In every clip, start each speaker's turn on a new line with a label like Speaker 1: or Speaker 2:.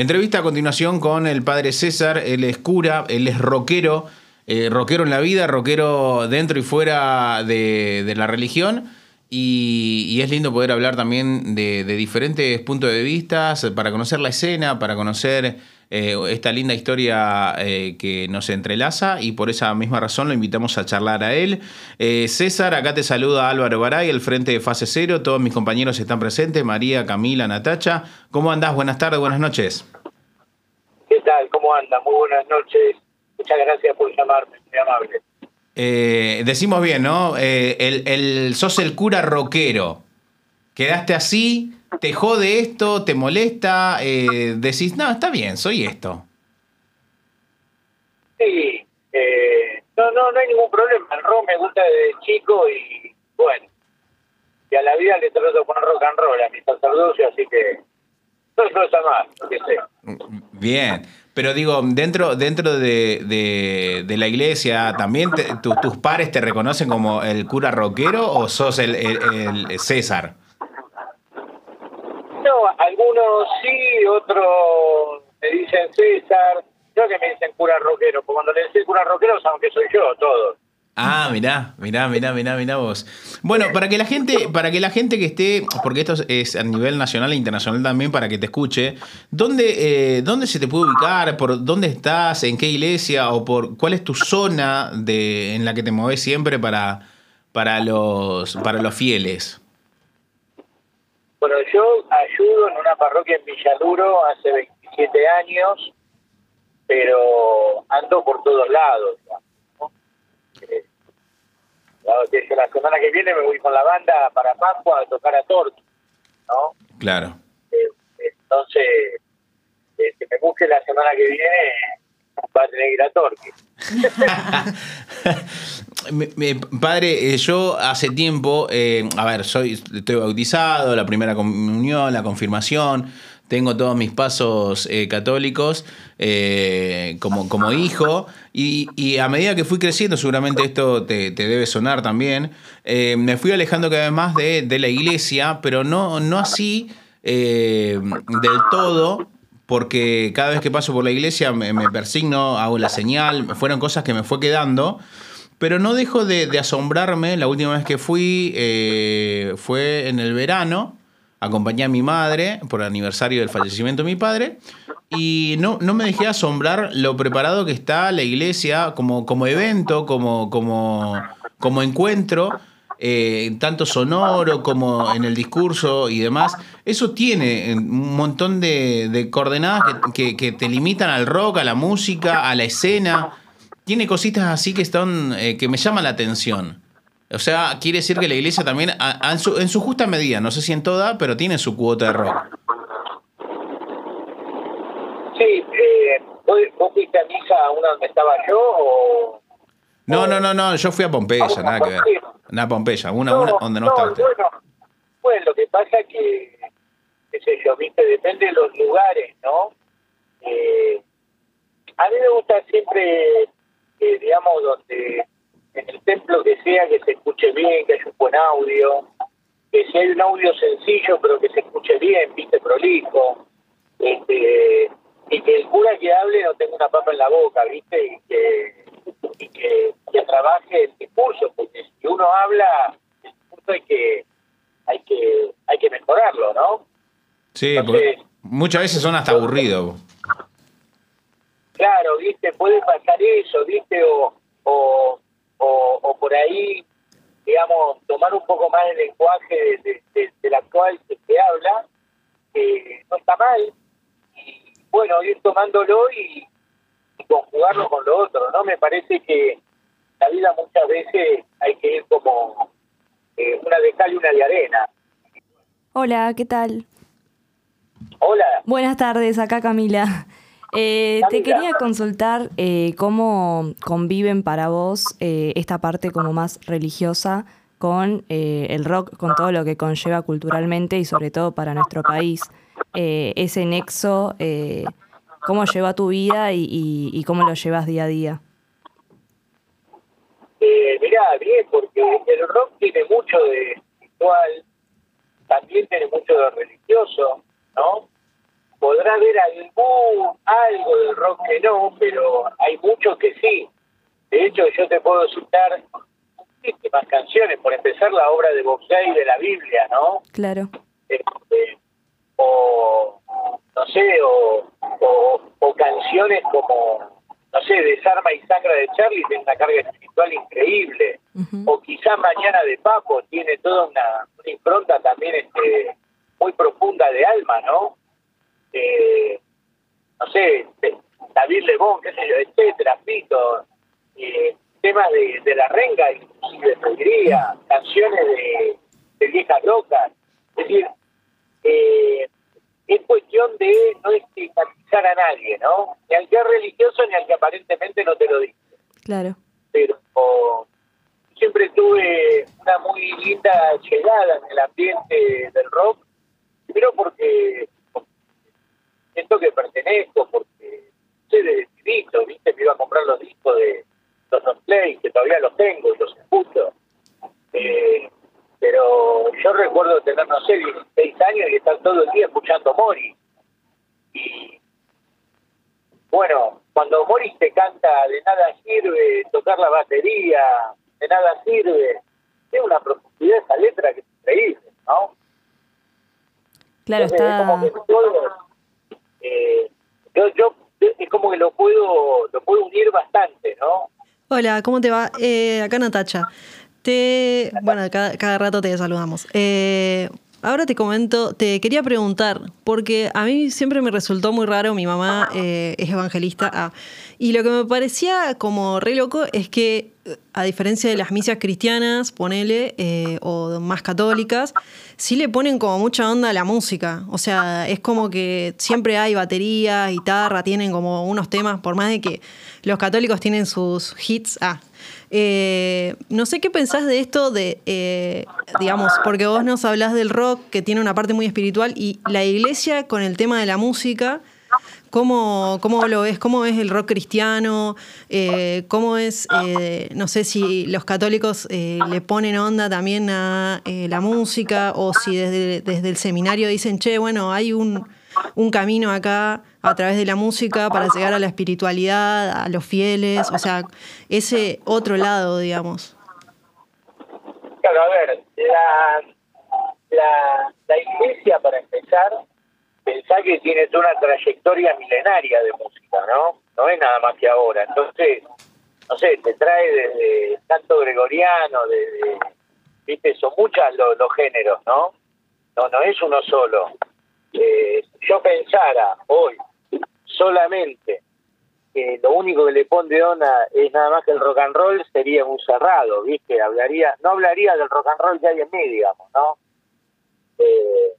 Speaker 1: Entrevista a continuación con el padre César, él es cura, él es rockero, eh, rockero en la vida, rockero dentro y fuera de, la religión. Y, es lindo poder hablar también de, diferentes puntos de vista para conocer la escena, para conocer eh, esta linda historia eh, que nos entrelaza y por esa misma razón lo invitamos a charlar a él. César, acá te saluda Álvaro Baray, el frente de fase cero, todos mis compañeros están presentes, María, Camila, Natacha. ¿Cómo andás? Buenas tardes, buenas noches.
Speaker 2: ¿Qué tal? ¿Cómo anda? Muy buenas noches. Muchas gracias por llamarme, muy amable.
Speaker 1: Eh, decimos bien, ¿no? Eh, el, sos el cura rockero. Quedaste así, te jode esto, te molesta, eh, decís, no, está bien, soy esto.
Speaker 2: Sí, no, no, no hay ningún problema. El rock me gusta desde chico y bueno, y a la vida le trato con rock and roll a mi sacerdocio, así que no es cosa más, lo que sé.
Speaker 1: Bien. Pero digo, dentro, dentro de, de, la iglesia, ¿también tus pares te reconocen como el cura rockero o sos el, el, César?
Speaker 2: No, algunos sí, otros me dicen César, yo que me dicen cura rockero, porque cuando le dicen cura rockero saben que soy yo, todos.
Speaker 1: Ah, mirá, mirá, mirá, mirá, mirá vos. Bueno, para que la gente, para que la gente que esté, porque esto es a nivel nacional e internacional también, para que te escuche, ¿dónde, eh, dónde se te puede ubicar? ¿Por dónde estás? ¿En qué iglesia? ¿O por cuál es tu zona de, en la que te mueves siempre para, para los, para los fieles?
Speaker 2: Bueno, yo ayudo en una parroquia en Villaduro hace 27 años, pero ando por todos lados la semana que viene me voy con la banda para Pascua a tocar a Torque, ¿no?
Speaker 1: Claro.
Speaker 2: Eh, entonces, eh, que me busque la semana que viene va a tener que ir a
Speaker 1: Torque. padre, eh, yo hace tiempo, a ver, soy, estoy bautizado, la primera comunión, la confirmación, tengo todos mis pasos eh, católicos eh, como, como hijo y, a medida que fui creciendo, seguramente esto te, debe sonar también, eh, me fui alejando cada vez más de, la iglesia, pero no, no así del todo, porque cada vez que paso por la iglesia me, persigno, hago la señal, fueron cosas que me fue quedando. Pero no dejo de, asombrarme, la última vez que fui fue en el verano, acompañé a mi madre por el aniversario del fallecimiento de mi padre y no, no me dejé asombrar lo preparado que está la iglesia como, como evento, como, como, como encuentro, eh, tanto sonoro como en el discurso y demás. Eso tiene un montón de, coordenadas que, te limitan al rock, a la música, a la escena. Tiene cositas así que, están, eh, que me llaman la atención. O sea, quiere decir que la iglesia también, en, su, justa medida, no sé si en toda, pero tiene su cuota de rock.
Speaker 2: Sí, eh, ¿vos, fuiste a misa a una donde estaba yo o...?
Speaker 1: No, no, no, no, yo fui a Pompeya, nada que ver. Nada, Pompeya, una, una donde no, está usted.
Speaker 2: Bueno, bueno, lo que pasa es que, qué sé yo, viste, depende de los lugares, ¿no? Eh, a mí me gusta siempre, eh, digamos, donde en el templo que sea que se escuche bien, que haya un buen audio, que si hay un audio sencillo pero que se escuche bien, viste, prolijo, este, y que el cura que hable no tenga una papa en la boca, viste, y que, y que, trabaje el discurso, porque si uno habla, el discurso hay que, hay que, hay que mejorarlo, ¿no?
Speaker 1: Sí, muchas veces son hasta aburridos.
Speaker 2: Claro, viste, puede pasar eso, viste, o, o o, por ahí, digamos, tomar un poco más el lenguaje de, del actual que se habla, que no está mal, y bueno, ir tomándolo y, conjugarlo con lo otro, ¿no? Me parece que la vida muchas veces hay que ir como eh, una de cal y una de arena.
Speaker 3: Hola, ¿qué tal?
Speaker 2: Hola.
Speaker 3: Buenas tardes, acá Camila. Eh, te quería consultar eh, cómo conviven para vos eh, esta parte como más religiosa con el rock, con todo lo que conlleva culturalmente y sobre todo para nuestro país. ese nexo, cómo lleva tu vida y, cómo lo llevas día a día.
Speaker 2: mirá, bien, porque el rock 6 de la Biblia, ¿no?
Speaker 3: Claro.
Speaker 2: Este, o, no sé, o, o, canciones como, no sé, Desarma y Sacra de Charlie tiene una carga espiritual increíble. O quizá Mañana de Papo tiene toda una, impronta también este, muy profunda de alma, ¿no? Eh, no sé, David Lebón, qué sé yo, etcétera, Fito, eh, temas de, de la renga y inclusive te diría, canciones de, de viejas locas. Es decir, eh, es cuestión de no estigmatizar a nadie, ¿no? Ni al que es religioso ni al que aparentemente no te lo dice.
Speaker 3: Claro.
Speaker 2: Pero siempre tuve una muy linda llegada en el ambiente del rock, pero porque siento que pertenezco, porque sé de disco, viste, me iba a comprar los discos de los play, que todavía los tengo y los escucho. Eh, pero yo recuerdo tener, no sé, 16 años y estar todo el día escuchando Mori. Y bueno, cuando Mori te canta de nada sirve tocar la batería, de nada sirve, tiene una profundidad esa letra que es increíble, ¿no?
Speaker 3: Claro, está...
Speaker 2: Eh, yo, yo es como que lo puedo, lo puedo unir bastante, ¿no?
Speaker 4: Hola, ¿cómo te va? Eh, acá Natacha. Te, bueno, cada, rato te saludamos. Eh, ahora te comento, te quería preguntar, porque a mí siempre me resultó muy raro, mi mamá eh, es evangelista, ah, y lo que me parecía como re loco es que, a diferencia de las misas cristianas, ponele, eh, o más católicas, sí le ponen como mucha onda a la música. O sea, es como que siempre hay batería, guitarra, tienen como unos temas, por más de que los católicos tienen sus hits, ah, eh, no sé qué pensás de esto de, eh, digamos, porque vos nos hablás del rock que tiene una parte muy espiritual y la iglesia con el tema de la música, ¿cómo, cómo lo ves? ¿Cómo es el rock cristiano? Eh, ¿Cómo es, no sé si los católicos le ponen onda también a la música o si desde, desde el seminario dicen, che, bueno, hay un un camino acá a través de la música para llegar a la espiritualidad, a los fieles, o sea, ese otro lado, digamos.
Speaker 2: Claro, a ver, la, la, la iglesia, para empezar, pensá que tiene toda una trayectoria milenaria de música, ¿no? No es nada más que ahora. Entonces, no sé, te trae desde canto gregoriano, desde, viste, son muchos los, los géneros, ¿no? No, no es uno solo eh, yo pensara hoy solamente que lo único que le pone onda es nada más que el rock and roll, sería un cerrado, ¿viste? Hablaría, no hablaría del rock and roll que hay en mí, digamos, ¿no? Eh,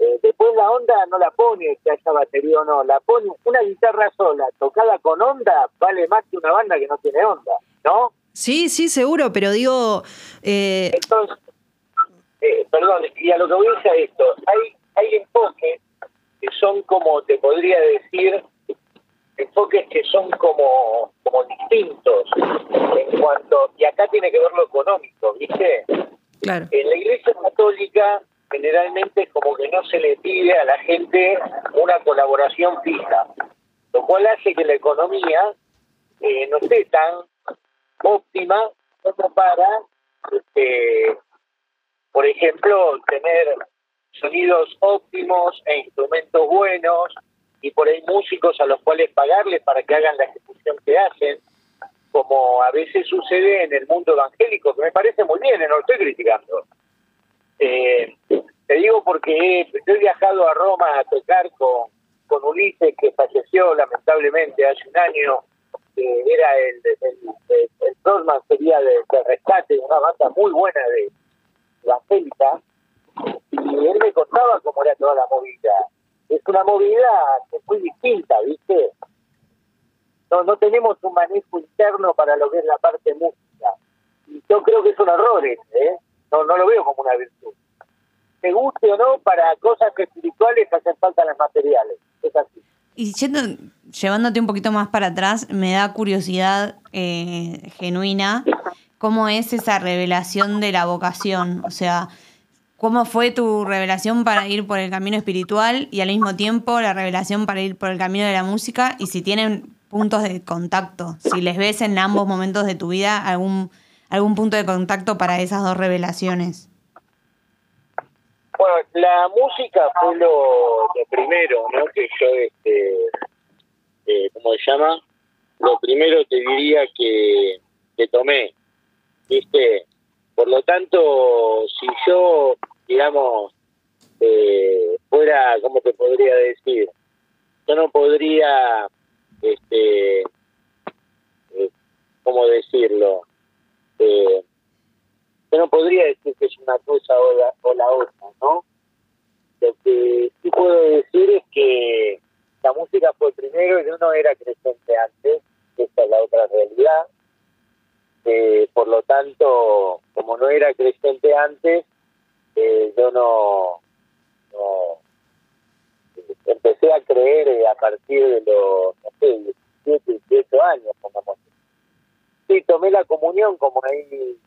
Speaker 2: eh, después la onda no la pone que haya batería o no, la pone una guitarra sola, tocada con onda, vale más que una banda que no tiene onda, ¿no?
Speaker 4: Sí, sí, seguro, pero digo...
Speaker 2: Eh... Entonces, eh, perdón, y a lo que voy a decir esto, hay hay enfoques que son como, te podría decir, enfoques que son como, como distintos en cuanto, y acá tiene que ver lo económico, ¿viste?
Speaker 4: Claro.
Speaker 2: En la iglesia católica generalmente como que no se le pide a la gente una colaboración fija, lo cual hace que la economía eh, no esté tan óptima como para, este, por ejemplo, tener sonidos óptimos e instrumentos buenos y por ahí músicos a los cuales pagarles para que hagan la ejecución que hacen, como a veces sucede en el mundo evangélico, que me parece muy bien, no lo estoy criticando. Eh, te digo porque he, viajado a Roma a tocar con, con Ulises, que falleció lamentablemente hace un año, que era el, el, el, sería de, de rescate, una banda muy buena de evangélica, y él me contaba cómo era toda la movida. Es una movida que es muy distinta, ¿viste? No, no tenemos un manejo interno para lo que es la parte música. Y yo creo que es un error ¿eh? No, no lo veo como una virtud. Te guste o no, para cosas espirituales hacen falta las materiales. Es así.
Speaker 5: Y llevándote un poquito más para atrás, me da curiosidad eh, genuina cómo es esa revelación de la vocación. O sea, ¿Cómo fue tu revelación para ir por el camino espiritual y al mismo tiempo la revelación para ir por el camino de la música? Y si tienen puntos de contacto, si les ves en ambos momentos de tu vida algún, algún punto de contacto para esas dos revelaciones.
Speaker 2: Bueno, la música fue lo, primero, ¿no? Que yo, este, eh, ¿cómo se llama? Lo primero te diría que, que tomé, ¿viste? Por lo tanto, si yo, digamos, eh, fuera, ¿cómo te podría decir? Yo no podría, este, eh, ¿cómo decirlo? Eh, yo no podría decir que es una cosa o la, o la otra, ¿no? Lo que sí puedo decir es que la música fue primero y yo no era creyente antes, esta es la otra realidad. Eh, por lo tanto, como no era creyente antes, eh, yo no, no empecé a creer eh, a partir de los, no sé, 17, 18 años, pongamos. Sí, tomé la comunión, como ahí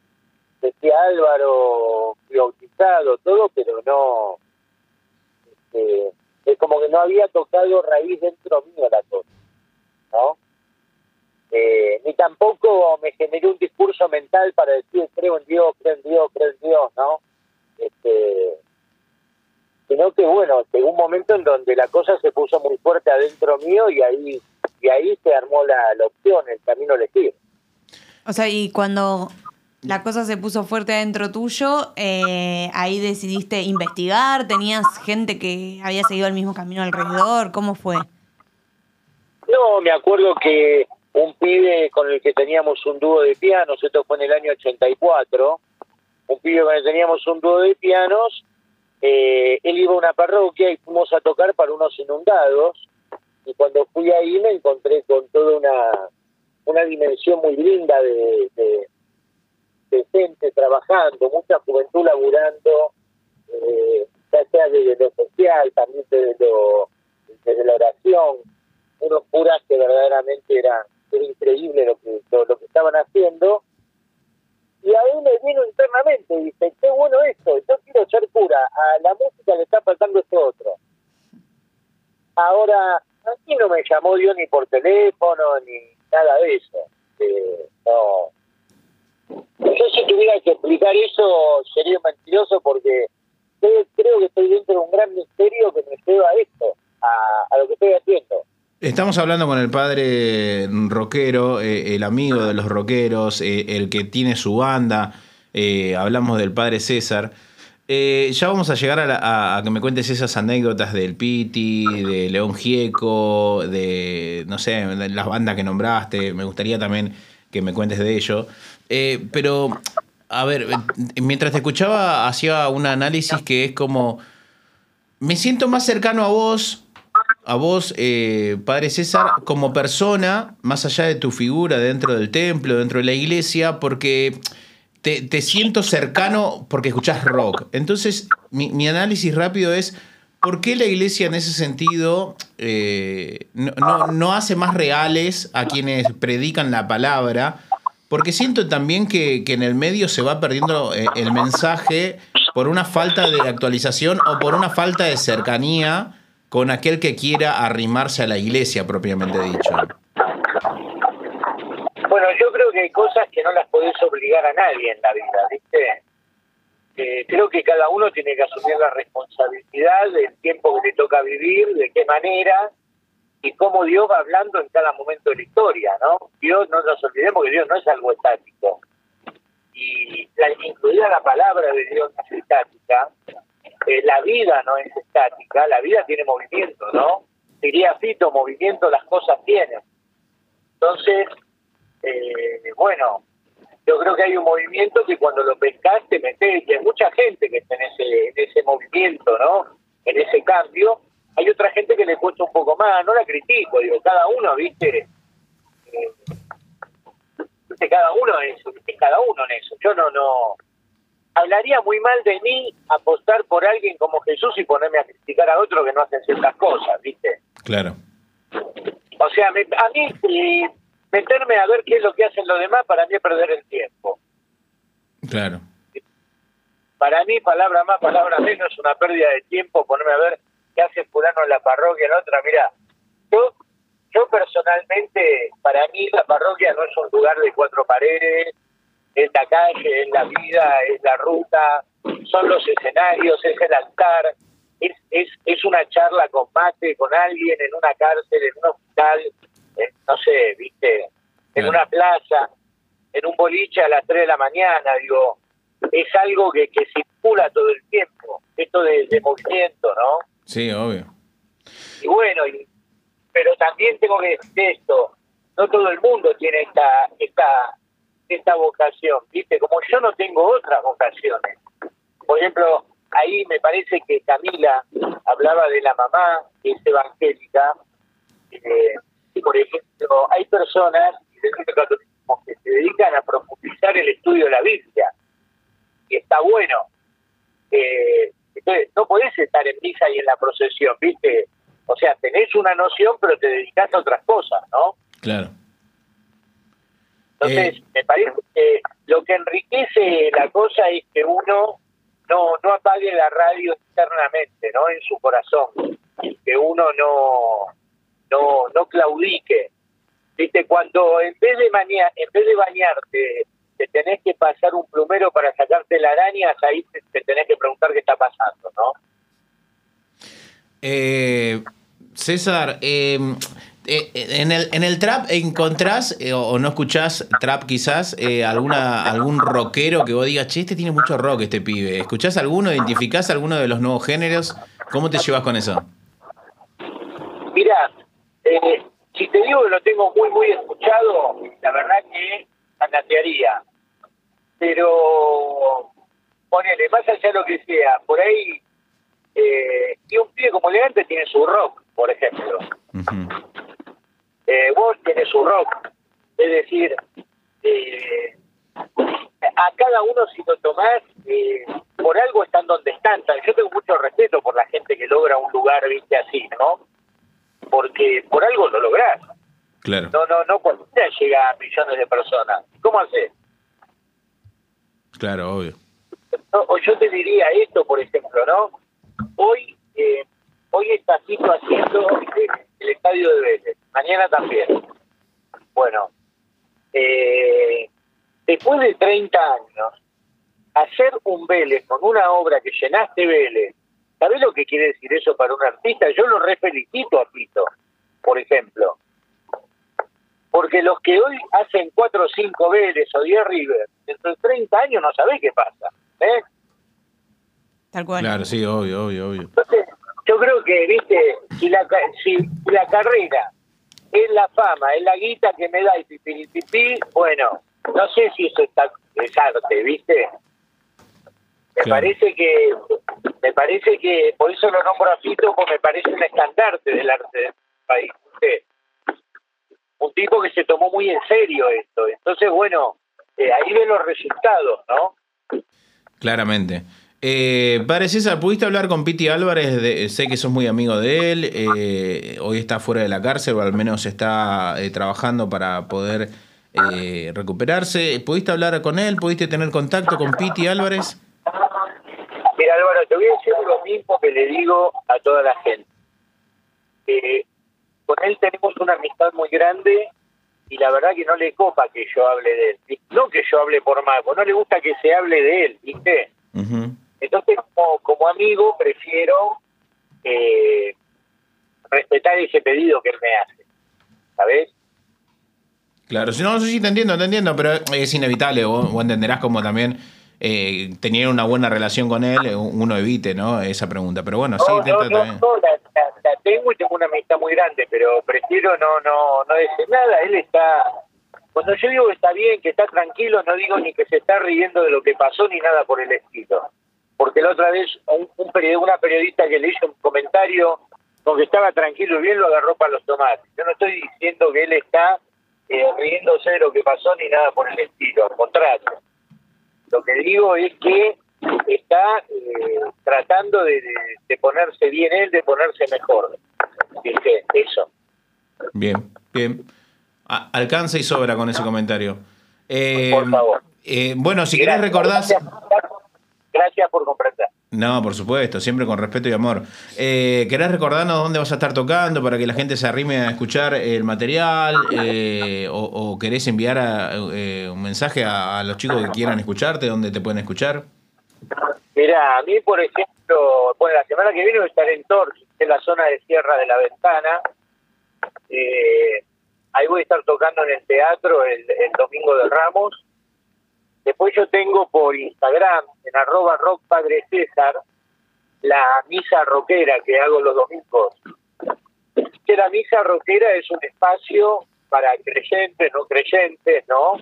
Speaker 2: decía Álvaro, bautizado, todo, pero no, este, es como que no había tocado raíz dentro mío la cosa, ¿no? Eh, ni tampoco me generé un discurso mental para decir creo en Dios, creo en Dios, creo en Dios, ¿no? Este, sino que bueno, llegó un momento en donde la cosa se puso muy fuerte adentro mío y ahí y ahí se armó la, la opción, el camino elegir.
Speaker 5: O sea, y cuando la cosa se puso fuerte adentro tuyo, eh, ahí decidiste investigar, tenías gente que había seguido el mismo camino alrededor, ¿cómo fue?
Speaker 2: No, me acuerdo que un pibe con el que teníamos un dúo de pianos, esto fue en el año 84, un pibe con el que teníamos un dúo de pianos, eh, él iba a una parroquia y fuimos a tocar para unos inundados, y cuando fui ahí me encontré con toda una, una dimensión muy linda de, gente trabajando, mucha juventud laburando, eh, ya sea desde lo social, también desde, lo, desde la oración, unos curas que verdaderamente eran era increíble lo que lo, lo, que estaban haciendo. Y ahí me vino internamente y dice qué bueno esto yo quiero ser cura a la música le está faltando este otro ahora aquí no me llamó Dios ni por teléfono ni nada de eso eh, no. Yo si tuviera que explicar eso sería mentiroso porque creo que estoy dentro de un gran misterio que me lleva a esto a, a lo que estoy haciendo
Speaker 1: Estamos hablando con el padre rockero, eh, el amigo de los rockeros, eh, el que tiene su banda. Eh, hablamos del padre César. ya vamos a llegar a, que me cuentes esas anécdotas del Piti, de León Gieco, de, no sé, de las bandas que nombraste. Me gustaría también que me cuentes de ello. pero, a ver, mientras te escuchaba, hacía un análisis que es como, me siento más cercano a vos a vos, eh, Padre César, como persona, más allá de tu figura dentro del templo, dentro de la iglesia, porque te, siento cercano porque escuchás rock. Entonces, mi, mi, análisis rápido es, ¿por qué la iglesia en ese sentido eh, no, no, no, hace más reales a quienes predican la palabra? Porque siento también que, que en el medio se va perdiendo eh, el mensaje por una falta de actualización o por una falta de cercanía con aquel que quiera arrimarse a la iglesia propiamente dicho?
Speaker 2: Bueno, yo creo que hay cosas que no las podés obligar a nadie en la vida, ¿viste? Eh, creo que cada uno tiene que asumir la responsabilidad del tiempo que le toca vivir, de qué manera y cómo Dios va hablando en cada momento de la historia, ¿no? Dios, no nos olvidemos que Dios no es algo estático. Y la, incluida la palabra de Dios estática, la vida no es estática, la vida tiene movimiento, ¿no? Diría Fito, movimiento las cosas tienen. Entonces, eh, bueno, yo creo que hay un movimiento que cuando lo pescas te metes, y hay mucha gente que está en ese, en ese movimiento, ¿no? En ese cambio. Hay otra gente que le cuesta un poco más, no la critico, digo, cada uno, viste, eh, cada uno es, cada uno en eso. Yo no, no, hablaría muy mal de mí apostar por alguien como Jesús y ponerme a criticar a otro que no hacen ciertas cosas, ¿viste?
Speaker 1: Claro.
Speaker 2: O sea, me, a mí eh, meterme a ver qué es lo que hacen los demás para mí es perder el tiempo.
Speaker 1: Claro.
Speaker 2: para mí, palabra más, palabra menos, es una pérdida de tiempo ponerme a ver qué hace fulano en la parroquia, en otra. Mira, yo, yo personalmente, para mí la parroquia no es un lugar de cuatro paredes, es la calle, es la vida, es la ruta, son los escenarios, es el altar, es, es, es una charla con mate, con alguien en una cárcel, en un hospital, no sé, viste, en una plaza, en un boliche a las 3 de la mañana, digo, es algo que, que circula todo el tiempo, esto de, movimiento, ¿no?
Speaker 1: Sí, obvio.
Speaker 2: Y bueno, pero también tengo que decir esto, no todo el mundo tiene esta, esta, esta vocación, ¿viste? Como yo no tengo otras vocaciones. Por ejemplo, ahí me parece que Camila hablaba de la mamá, que es evangélica, eh, y por ejemplo, hay personas que se dedican a profundizar el estudio de la Biblia, y está bueno. Eh, entonces, no podés estar en misa y en la procesión, ¿viste? O sea, tenés una noción, pero te dedicas a otras cosas, ¿no?
Speaker 1: Claro.
Speaker 2: Entonces, eh. me parece que lo que enriquece la cosa es que uno no, no apague la radio internamente, ¿no? En su corazón. Que uno no, no, no claudique. Viste, cuando en vez de bañar, en vez de bañarte, te tenés que pasar un plumero para sacarte la araña, ahí te, tenés que preguntar qué está pasando, ¿no?
Speaker 1: Eh, César, eh, eh, en, el, en el trap encontrás o no escuchás trap quizás alguna algún rockero que vos digas, che, este tiene mucho rock este pibe. ¿Escuchás alguno? ¿Identificás alguno de los nuevos géneros? ¿Cómo te llevas con eso?
Speaker 2: Mira, eh, si te digo que lo tengo muy, muy escuchado, la verdad que anatearía. Pero, ponele, más allá de lo que sea, por ahí, eh, y un pibe como elegante tiene su rock, por ejemplo. Eh, vos tenés su rock. Es decir, eh, a cada uno si lo tomás, eh, por algo están donde están. Yo tengo mucho respeto por la gente que logra un lugar, viste, así, ¿no? porque por algo lo lográs.
Speaker 1: Claro.
Speaker 2: No, no, no cualquiera llega a millones de personas. ¿Cómo haces?
Speaker 1: Claro, obvio.
Speaker 2: o yo te diría esto, por ejemplo, ¿no? Hoy, eh, hoy está Tito haciendo el, estadio de Vélez, mañana también. Bueno, eh, después de 30 años, hacer un Vélez con una obra que llenaste Vélez, ¿Sabés lo que quiere decir eso para un artista? Yo lo refelicito a Pito, por ejemplo. Porque los que hoy hacen cuatro o cinco Vélez o 10 River, dentro de 30 años no sabés qué pasa. ¿eh?
Speaker 5: Tal cual.
Speaker 1: Claro, sí, obvio, obvio, obvio.
Speaker 2: Entonces, yo creo que, viste, si la, si la carrera es la fama, es la guita que me da y pipi, bueno, no sé si eso está, es arte, ¿viste? Me parece que, me parece que, por eso lo nombro a Fito, porque me parece un estandarte del arte del país. Un tipo que se tomó muy en serio esto. Entonces, bueno, eh, ahí ven los resultados, ¿no?
Speaker 1: Claramente. Eh, padre César, ¿pudiste hablar con Piti Álvarez? sé que sos muy amigo de él. Eh, hoy está fuera de la cárcel, o al menos está eh, trabajando para poder recuperarse. ¿Pudiste hablar con él? ¿Pudiste tener contacto con Piti Álvarez?
Speaker 2: Mira, Álvaro, te voy a decir lo mismo que le digo a toda la gente. con él tenemos una amistad muy grande y la verdad que no le copa que yo hable de él. No que yo hable por Mago, no le gusta que se hable de él, ¿viste? Entonces, como, amigo, prefiero eh, respetar ese pedido que él me hace. ¿Sabes?
Speaker 1: Claro, si no, no sé si te entiendo, te entiendo, pero es inevitable, o entenderás como también eh, tener una buena relación con él, uno evite ¿no? esa pregunta. Pero bueno, sí,
Speaker 2: no, no, no, la, tengo y tengo una amistad muy grande, pero prefiero no, no, no decir nada. Él está. Cuando yo digo que está bien, que está tranquilo, no digo ni que se está riendo de lo que pasó ni nada por el estilo. Porque la otra vez un, una periodista que le hizo un comentario con que estaba tranquilo y bien lo agarró para los tomates. Yo no estoy diciendo que él está eh, riéndose de lo que pasó ni nada por el estilo, al contrario lo que digo es que está eh, tratando de, ponerse bien él, de ponerse mejor. ¿Viste? Eso.
Speaker 1: Bien, bien. alcanza y sobra con ese comentario.
Speaker 2: Eh, Por favor.
Speaker 1: Eh, bueno, si querés recordar...
Speaker 2: Gracias, Gracias por comprender.
Speaker 1: No, por supuesto, siempre con respeto y amor. Eh, ¿Querés recordarnos dónde vas a estar tocando para que la gente se arrime a escuchar el material? Eh, o, o querés enviar a- eh, un mensaje a, a los chicos que quieran escucharte? ¿Dónde te pueden escuchar?
Speaker 2: Mira, a mí, por ejemplo, bueno, la semana que viene voy a estar en Torres, en la zona de Sierra de la Ventana. Eh, ahí voy a estar tocando en el teatro el, el domingo de Ramos. Después yo tengo por Instagram, en arroba rock padre César, la misa rockera que hago los domingos. Que la misa rockera es un espacio para creyentes, no creyentes, ¿no?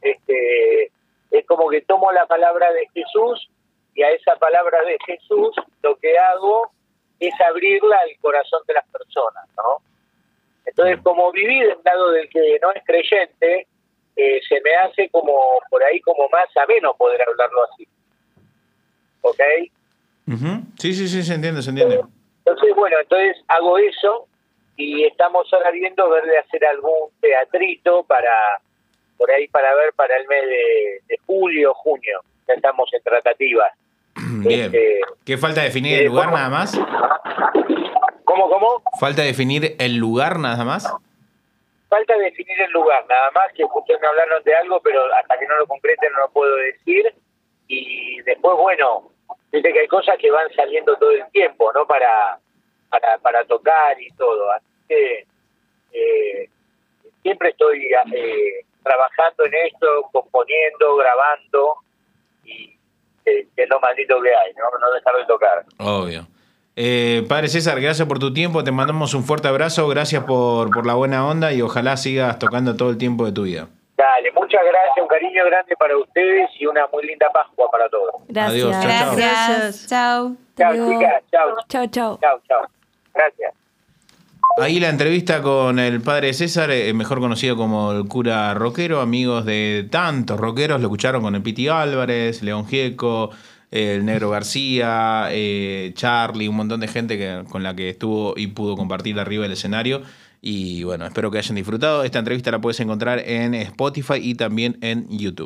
Speaker 2: Este, es como que tomo la palabra de Jesús y a esa palabra de Jesús lo que hago es abrirla al corazón de las personas, ¿no? Entonces, como viví del lado del que no es creyente, eh, se me hace como por ahí como más ameno poder hablarlo así. ¿Ok?
Speaker 1: Sí, sí, sí, se entiende, se entiende.
Speaker 2: Entonces, bueno, entonces hago eso y estamos ahora viendo ver de hacer algún teatrito para por ahí para ver para el mes de, de julio, junio. Ya estamos en tratativas.
Speaker 1: Bien.
Speaker 2: Este,
Speaker 1: ¿Qué falta definir el
Speaker 2: eh,
Speaker 1: lugar
Speaker 2: ¿cómo?
Speaker 1: nada más?
Speaker 2: ¿Cómo, cómo?
Speaker 1: ¿Falta definir el lugar nada más?
Speaker 2: Falta definir el lugar, nada más que ustedes me hablaron de algo, pero hasta que no lo concreten no lo puedo decir. Y después, bueno, dice que hay cosas que van saliendo todo el tiempo, ¿no? Para, para, para tocar y todo. Así que eh, siempre estoy eh, trabajando en esto, componiendo, grabando, y eh, es lo maldito que hay, ¿no? No dejar de tocar.
Speaker 1: Obvio. Eh, padre César, gracias por tu tiempo, te mandamos un fuerte abrazo, gracias por, por la buena onda y ojalá sigas tocando todo el tiempo de tu vida.
Speaker 2: Dale, muchas gracias, un cariño grande para ustedes y una muy linda Pascua para todos.
Speaker 3: Gracias.
Speaker 1: Adiós, chao, chao.
Speaker 5: Gracias.
Speaker 4: Gracias.
Speaker 5: Chao.
Speaker 2: Chao,
Speaker 3: luego.
Speaker 2: chicas, chao,
Speaker 3: Chao, chao.
Speaker 2: chao, chao. Gracias.
Speaker 1: Ahí la entrevista con el padre César, eh, mejor conocido como el cura rockero, amigos de tantos rockeros, lo escucharon con el Piti Álvarez, León Gieco, el Negro García, eh, Charlie, un montón de gente con la que estuvo y pudo compartir arriba del escenario. Y bueno, espero que hayan disfrutado. Esta entrevista la puedes encontrar en Spotify y también en YouTube.